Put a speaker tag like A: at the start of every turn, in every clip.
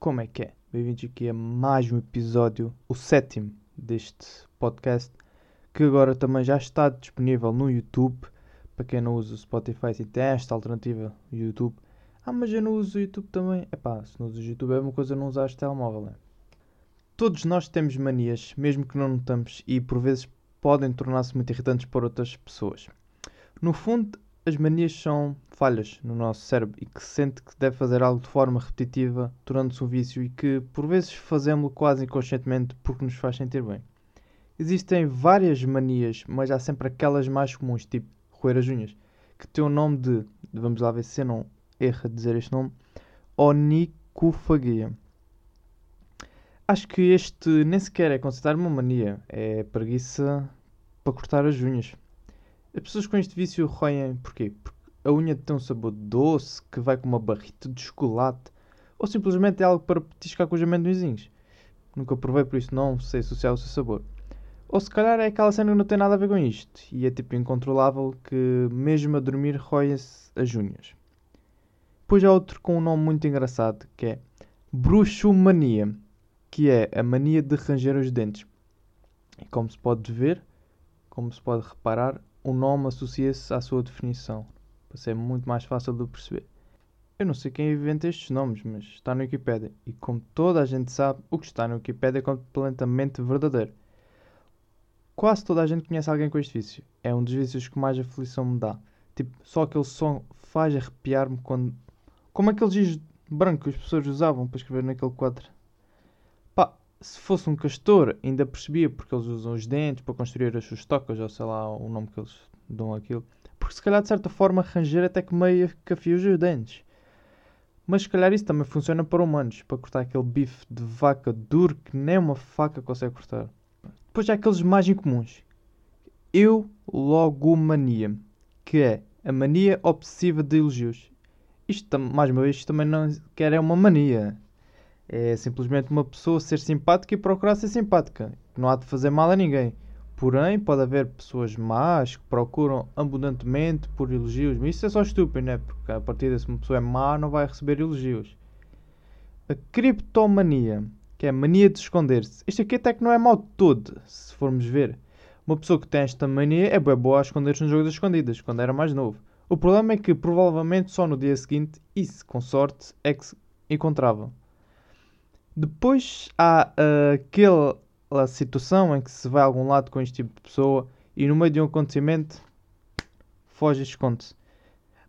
A: Como é que é? Bem-vindos aqui a mais um episódio, o sétimo deste podcast, que agora também já está disponível no YouTube. Para quem não usa o Spotify, e tem esta alternativa, YouTube. Ah, mas eu não uso o YouTube também. Epá, se não usas o YouTube é uma coisa não usar telemóvel, né? Todos nós temos manias, mesmo que não notamos, e por vezes podem tornar-se muito irritantes para outras pessoas. No fundo, as manias são falhas no nosso cérebro e que se sente que deve fazer algo de forma repetitiva, tornando-se um vício e que por vezes fazemos-lo quase inconscientemente porque nos faz sentir bem. Existem várias manias, mas há sempre aquelas mais comuns, tipo roer as unhas, que têm o nome de, vamos lá ver se não erro dizer este nome, onicofagia. Acho que este nem sequer é considerado uma mania, é preguiça para cortar as unhas. As pessoas com este vício roem porquê? Porque a unha tem um sabor doce que vai com uma barrita de chocolate ou simplesmente é algo para petiscar com os amendoinzinhos. Nunca provei, por isso não sei associar o seu sabor. Ou se calhar é aquela cena que não tem nada a ver com isto e é tipo incontrolável que mesmo a dormir roem-se as unhas. Depois há outro com um nome muito engraçado que é bruxomania, que é a mania de ranger os dentes. E como se pode ver, como se pode reparar, o nome associa-se à sua definição, para ser muito mais fácil de perceber. Eu não sei quem inventa estes nomes, mas está na Wikipedia. E como toda a gente sabe, o que está na Wikipedia é completamente verdadeiro. Quase toda a gente conhece alguém com este vício. É um dos vícios que mais aflição me dá. Tipo, só aquele som faz arrepiar-me quando. Como aqueles giz branco que as pessoas usavam para escrever naquele quadro. Se fosse um castor, ainda percebia porque eles usam os dentes para construir as suas tocas, ou sei lá o nome que eles dão aquilo. Porque se calhar de certa forma ranger até que meio que afia os dentes. Mas se calhar isso também funciona para humanos, para cortar aquele bife de vaca duro que nem uma faca consegue cortar. Depois há aqueles mais incomuns. Eulogomania, que é a mania obsessiva de elogios. Isto, mais uma vez, isto também não quer é uma mania. É simplesmente uma pessoa ser simpática e procurar ser simpática. Não há de fazer mal a ninguém. Porém, pode haver pessoas más que procuram abundantemente por elogios. Mas isso é só estúpido, né? Porque a partir desse uma pessoa é má, não vai receber elogios. A criptomania, que é a mania de esconder-se. Isto aqui até que não é de todo, se formos ver. Uma pessoa que tem esta mania é bem boa a esconder-se no jogo das escondidas, quando era mais novo. O problema é que provavelmente só no dia seguinte, se com sorte, é que se encontrava. Depois há uh, aquela situação em que se vai a algum lado com este tipo de pessoa e no meio de um acontecimento foge e esconde-se.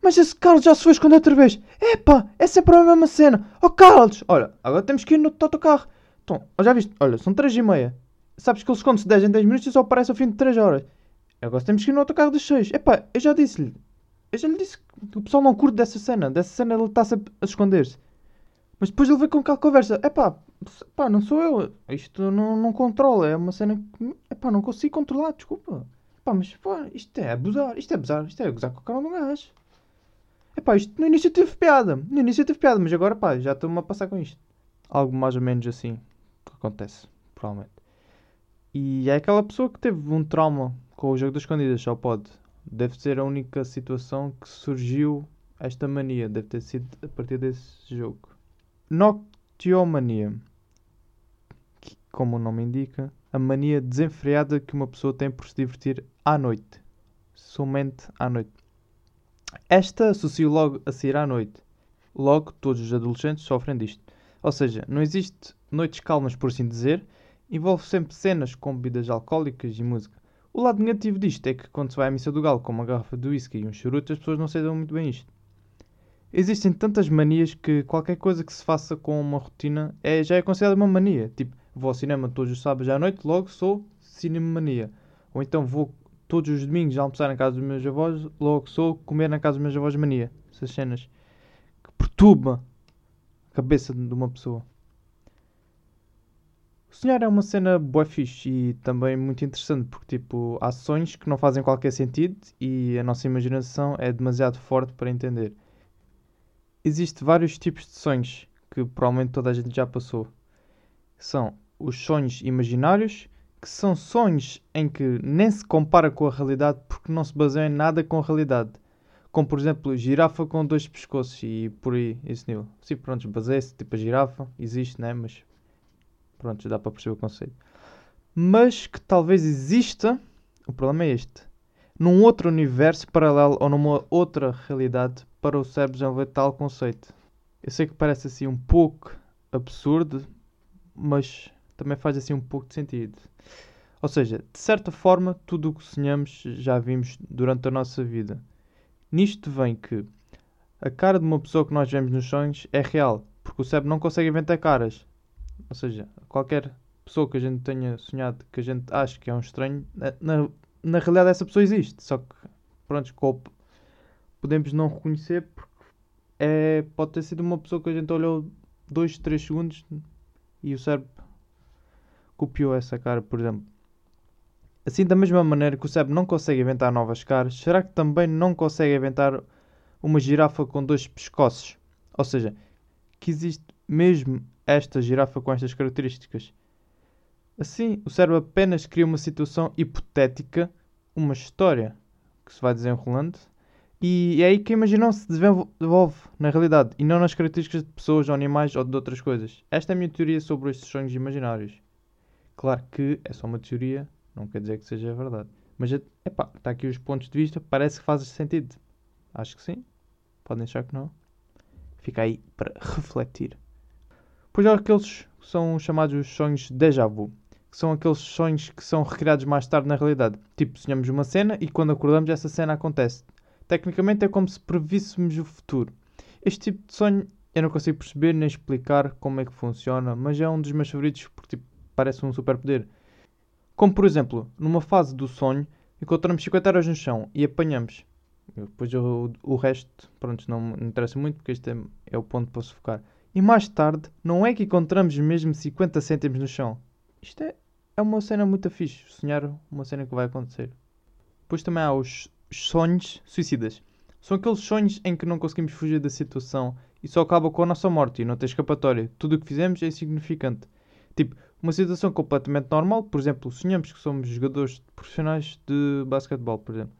A: Mas esse Carlos já se foi esconder outra vez. Epá, é sempre a mesma cena. Oh Carlos, olha, agora temos que ir no autocarro. Então, já viste? Olha, são 3 e meia. Sabes que ele esconde-se 10 em 10 minutos e só aparece ao fim de 3 horas. Agora temos que ir no autocarro das 6. Epá, eu já disse-lhe. Eu já lhe disse que o pessoal não curte dessa cena. Dessa cena ele está a esconder-se. Mas depois ele vem com aquela conversa. É pá, pá, não sou eu. Isto não, não controla. É uma cena que. É pá, não consigo controlar, desculpa. Pá, mas pá, isto é abusar. Isto é abusar. Isto é gozar com a cara do gajo. É pá, isto no início teve piada. No início teve piada, mas agora pá, já estou-me a passar com isto. Algo mais ou menos assim que acontece, provavelmente. E é aquela pessoa que teve um trauma com o jogo das escondidas, só pode. Deve ser a única situação que surgiu esta mania. Deve ter sido a partir desse jogo. Noctiomania, que, como o nome indica, a mania desenfreada que uma pessoa tem por se divertir à noite, somente à noite. Esta associo logo a sair à noite. Logo, todos os adolescentes sofrem disto. Ou seja, não existe noites calmas, por assim dizer, envolve sempre cenas com bebidas alcoólicas e música. O lado negativo disto é que quando se vai à missa do galo com uma garrafa de whisky e um charuto, as pessoas não saibam muito bem isto. Existem tantas manias que qualquer coisa que se faça com uma rotina é, já é considerada uma mania. Tipo, vou ao cinema todos os sábados à noite, logo sou cinemania. Ou então vou todos os domingos almoçar na casa dos meus avós, logo sou comer na casa dos meus avós mania. Essas cenas que perturba a cabeça de uma pessoa. Sonhar é uma cena boa fixe e também muito interessante porque tipo, há sonhos que não fazem qualquer sentido e a nossa imaginação é demasiado forte para entender. Existem vários tipos de sonhos que provavelmente toda a gente já passou. São os sonhos imaginários, que são sonhos em que nem se compara com a realidade porque não se baseia em nada com a realidade. como por exemplo girafa com dois pescoços e por aí, esse nível. Sim, pronto, baseia-se, tipo a girafa, existe, né? Mas pronto, dá para perceber o conceito. Mas que talvez exista, o problema é este, num outro universo paralelo ou numa outra realidade para o cérebro desenvolver tal conceito. Eu sei que parece assim um pouco absurdo, mas também faz assim um pouco de sentido. Ou seja, de certa forma, tudo o que sonhamos já vimos durante a nossa vida. Nisto vem que a cara de uma pessoa que nós vemos nos sonhos é real, porque o cérebro não consegue inventar caras. Ou seja, qualquer pessoa que a gente tenha sonhado que a gente acha que é um estranho, na, na realidade essa pessoa existe. Só que, pronto, podemos não reconhecer porque é, pode ter sido uma pessoa que a gente olhou 2, 3 segundos e o cérebro copiou essa cara, por exemplo. Assim, da mesma maneira que o cérebro não consegue inventar novas caras, será que também não consegue inventar uma girafa com dois pescoços? Ou seja, que existe mesmo esta girafa com estas características? Assim, o cérebro apenas cria uma situação hipotética, uma história que se vai desenrolando, e é aí que a imaginação se desenvolve na realidade e não nas características de pessoas, ou animais ou de outras coisas. Esta é a minha teoria sobre estes sonhos imaginários. Claro que é só uma teoria, não quer dizer que seja verdade. Mas, epá, está aqui os pontos de vista, parece que faz sentido. Acho que sim. Podem achar que não. Fica aí para refletir. Pois há aqueles que são chamados os sonhos déjà vu. Que são aqueles sonhos que são recriados mais tarde na realidade. Tipo, sonhamos uma cena e quando acordamos essa cena acontece. Tecnicamente é como se prevíssemos o futuro. Este tipo de sonho eu não consigo perceber nem explicar como é que funciona, mas é um dos meus favoritos porque tipo, parece um superpoder. Como por exemplo, numa fase do sonho, encontramos 50 euros no chão e apanhamos. Depois o, o resto, pronto, não me interessa muito porque este é, é o ponto para se focar. E mais tarde, não é que encontramos mesmo 50 cêntimos no chão. Isto é, é uma cena muito fixe. Sonhar uma cena que vai acontecer. Depois também há os sonhos suicidas. São aqueles sonhos em que não conseguimos fugir da situação e só acaba com a nossa morte e não tem escapatória. Tudo o que fizemos é insignificante. Tipo, uma situação completamente normal, por exemplo, sonhamos que somos jogadores profissionais de basquetebol, por exemplo.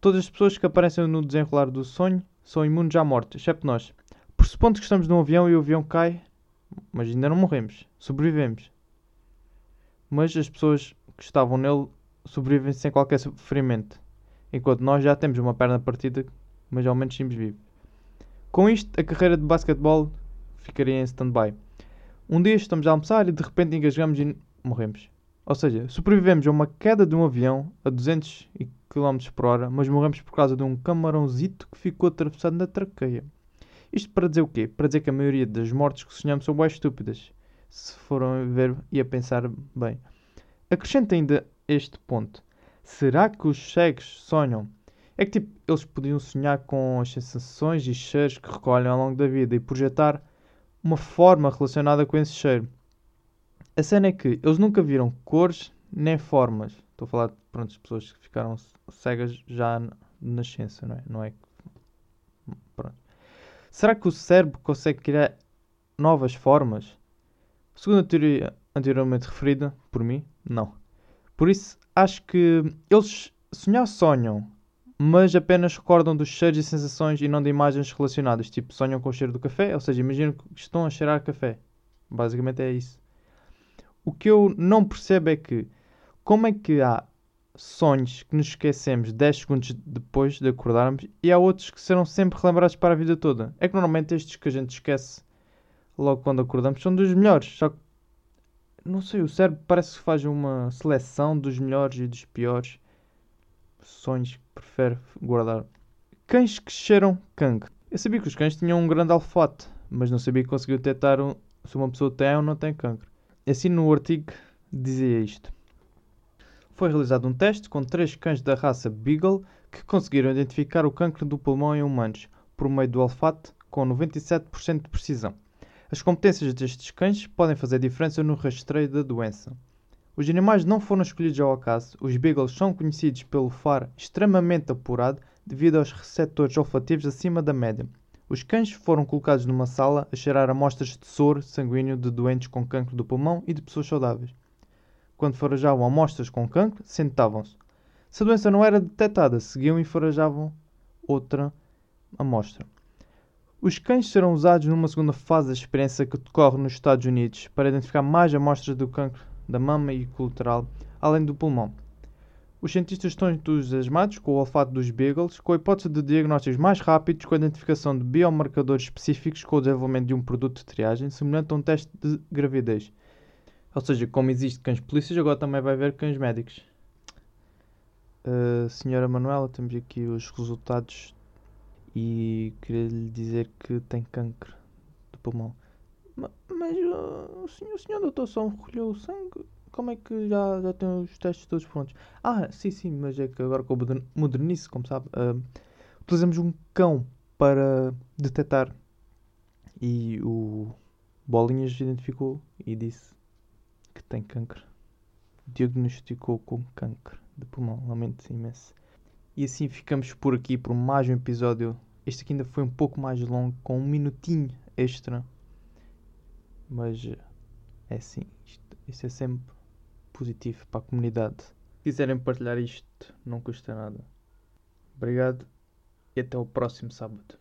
A: Todas as pessoas que aparecem no desenrolar do sonho são imunes à morte, exceto nós. Pressupondo que estamos num avião e o avião cai, mas ainda não morremos, sobrevivemos. Mas as pessoas que estavam nele sobrevivem sem qualquer sofrimento, enquanto nós já temos uma perna partida, mas ao menos somos vivos. Com isto, a carreira de basquetebol ficaria em stand-by. Um dia estamos a almoçar e de repente engasgamos e morremos. Ou seja, sobrevivemos a uma queda de um avião a 200 km por hora, mas morremos por causa de um camarãozito que ficou atravessado na traqueia. Isto para dizer o quê? Para dizer que a maioria das mortes que sonhamos são bem estúpidas. Se foram a ver e a pensar bem. Acrescenta ainda este ponto. Será que os cegos sonham? É que tipo, eles podiam sonhar com as sensações e cheiros que recolhem ao longo da vida e projetar uma forma relacionada com esse cheiro. A cena é que eles nunca viram cores nem formas. Estou a falar pronto, de pessoas que ficaram cegas já na nascença, não é? Não é pronto. Será que o cérebro consegue criar novas formas? Segundo a teoria anteriormente referida, por mim, não. Por isso, acho que eles sonhar sonham, mas apenas recordam dos cheiros e sensações e não de imagens relacionadas. Tipo, sonham com o cheiro do café, ou seja, imaginam que estão a cheirar café. Basicamente é isso. O que eu não percebo é que como é que há sonhos que nos esquecemos 10 segundos depois de acordarmos e há outros que serão sempre relembrados para a vida toda? É que normalmente estes que a gente esquece logo quando acordamos são dos melhores. Só que, não sei, o cérebro parece que faz uma seleção dos melhores e dos piores sonhos que prefere guardar. Cães que cheiram cancro. Eu sabia que os cães tinham um grande olfato, mas não sabia que conseguiu detectar um, se uma pessoa tem ou não tem cancro. Assim no artigo dizia isto. Foi realizado um teste com três cães da raça Beagle que conseguiram identificar o cancro do pulmão em humanos por meio do olfato com 97% de precisão. As competências destes cães podem fazer diferença no rastreio da doença. Os animais não foram escolhidos ao acaso. Os beagles são conhecidos pelo faro extremamente apurado devido aos receptores olfativos acima da média. Os cães foram colocados numa sala a cheirar amostras de soro sanguíneo de doentes com cancro do pulmão e de pessoas saudáveis. Quando forajavam amostras com cancro, sentavam-se. Se a doença não era detectada, seguiam e forajavam outra amostra. Os cães serão usados numa segunda fase da experiência que decorre nos Estados Unidos para identificar mais amostras do cancro da mama e colateral, além do pulmão. Os cientistas estão entusiasmados com o olfato dos beagles, com a hipótese de diagnósticos mais rápidos com a identificação de biomarcadores específicos com o desenvolvimento de um produto de triagem semelhante a um teste de gravidez. Ou seja, como existe cães polícias, agora também vai haver cães médicos. Uh, senhora Manuela, temos aqui os resultados e queria lhe dizer que tem cancro de pulmão. Mas, mas o, senhor, o senhor doutor só recolheu o sangue? como é que já, já tem os testes todos prontos? Ah, sim, sim, mas é que agora com o modernice, como sabe, uh, utilizamos um cão para detectar. E o Bolinhas identificou e disse que tem cancro. Diagnosticou com cancro de pulmão. Lamento imenso. E assim ficamos por aqui por mais um episódio. Este aqui ainda foi um pouco mais longo, com um minutinho extra. Mas é assim, isto, isto é sempre positivo para a comunidade. Se quiserem partilhar isto, não custa nada. Obrigado e até o próximo sábado.